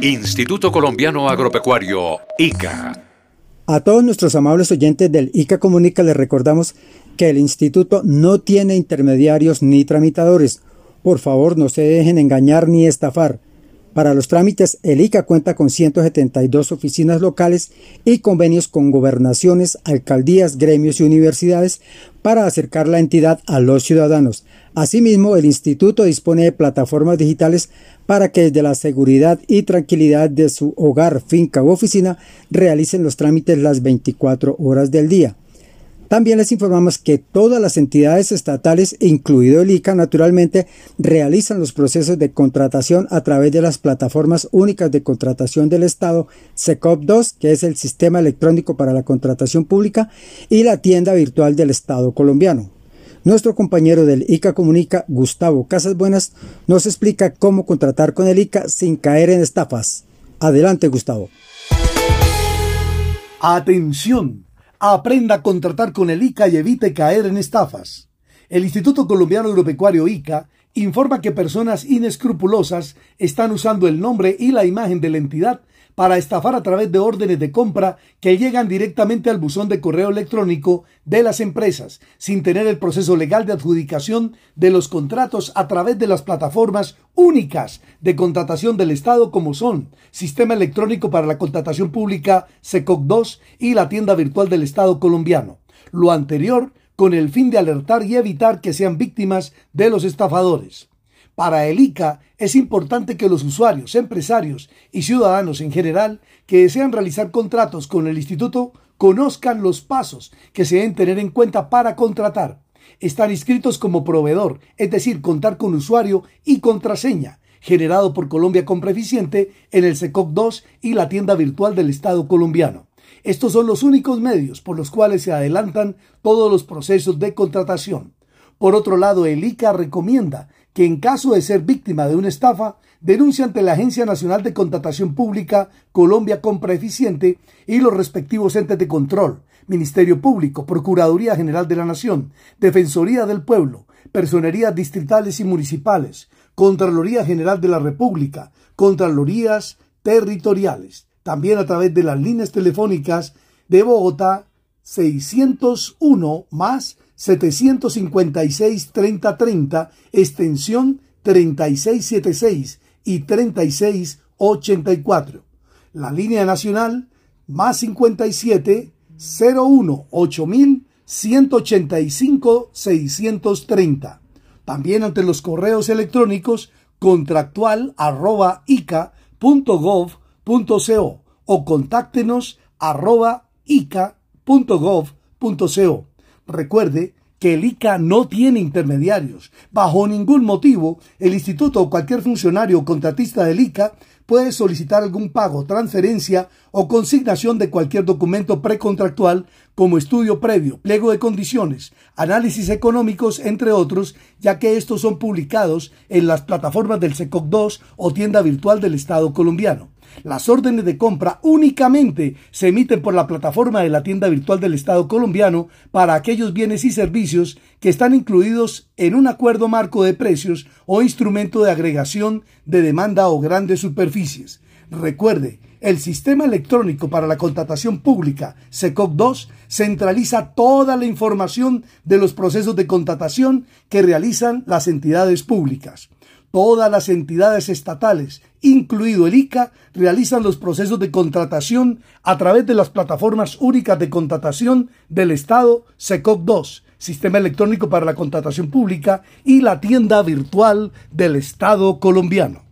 Instituto Colombiano Agropecuario, ICA. A todos nuestros amables oyentes del ICA Comunica les recordamos que el instituto no tiene intermediarios ni tramitadores. Por favor, no se dejen engañar ni estafar. Para los trámites, el ICA cuenta con 172 oficinas locales y convenios con gobernaciones, alcaldías, gremios y universidades para acercar la entidad a los ciudadanos. Asimismo, el instituto dispone de plataformas digitales para que desde la seguridad y tranquilidad de su hogar, finca u oficina realicen los trámites las 24 horas del día. También les informamos que todas las entidades estatales, incluido el ICA, naturalmente, realizan los procesos de contratación a través de las plataformas únicas de contratación del Estado, SECOP2, que es el Sistema Electrónico para la Contratación Pública, y la tienda virtual del Estado colombiano. Nuestro compañero del ICA Comunica, Gustavo Casas Buenas, nos explica cómo contratar con el ICA sin caer en estafas. Adelante, Gustavo. Atención Aprenda a contratar con el ICA y evite caer en estafas. El Instituto Colombiano Agropecuario ICA informa que personas inescrupulosas están usando el nombre y la imagen de la entidad para estafar a través de órdenes de compra que llegan directamente al buzón de correo electrónico de las empresas, sin tener el proceso legal de adjudicación de los contratos a través de las plataformas únicas de contratación del Estado como son Sistema Electrónico para la Contratación Pública SECOC2 y la tienda virtual del Estado colombiano. Lo anterior con el fin de alertar y evitar que sean víctimas de los estafadores. Para el ICA es importante que los usuarios, empresarios y ciudadanos en general que desean realizar contratos con el instituto conozcan los pasos que se deben tener en cuenta para contratar. Están inscritos como proveedor, es decir, contar con usuario y contraseña, generado por Colombia Compra Eficiente en el SECOC 2 y la tienda virtual del Estado colombiano. Estos son los únicos medios por los cuales se adelantan todos los procesos de contratación. Por otro lado, el ICA recomienda que en caso de ser víctima de una estafa, denuncie ante la Agencia Nacional de Contratación Pública Colombia Compra Eficiente y los respectivos entes de control, Ministerio Público, Procuraduría General de la Nación, Defensoría del Pueblo, Personerías distritales y municipales, Contraloría General de la República, Contralorías territoriales, también a través de las líneas telefónicas de Bogotá 601 más 756 3030, extensión 3676 y 3684. La línea nacional más 57 01 8000 185 630. También ante los correos electrónicos contractual arroba ica.gov.co o contáctenos arroba ica.gov.co. Recuerde que el ICA no tiene intermediarios. Bajo ningún motivo, el instituto o cualquier funcionario o contratista del ICA puede solicitar algún pago, transferencia o consignación de cualquier documento precontractual como estudio previo, pliego de condiciones, análisis económicos, entre otros, ya que estos son publicados en las plataformas del SECOC 2 o tienda virtual del Estado colombiano. Las órdenes de compra únicamente se emiten por la plataforma de la tienda virtual del Estado colombiano para aquellos bienes y servicios que están incluidos en un acuerdo marco de precios o instrumento de agregación de demanda o grandes superficies. Recuerde, el sistema electrónico para la contratación pública, SECOC 2, centraliza toda la información de los procesos de contratación que realizan las entidades públicas. Todas las entidades estatales, incluido el ICA, realizan los procesos de contratación a través de las plataformas únicas de contratación del Estado SECOC 2, Sistema Electrónico para la Contratación Pública, y la tienda virtual del Estado colombiano.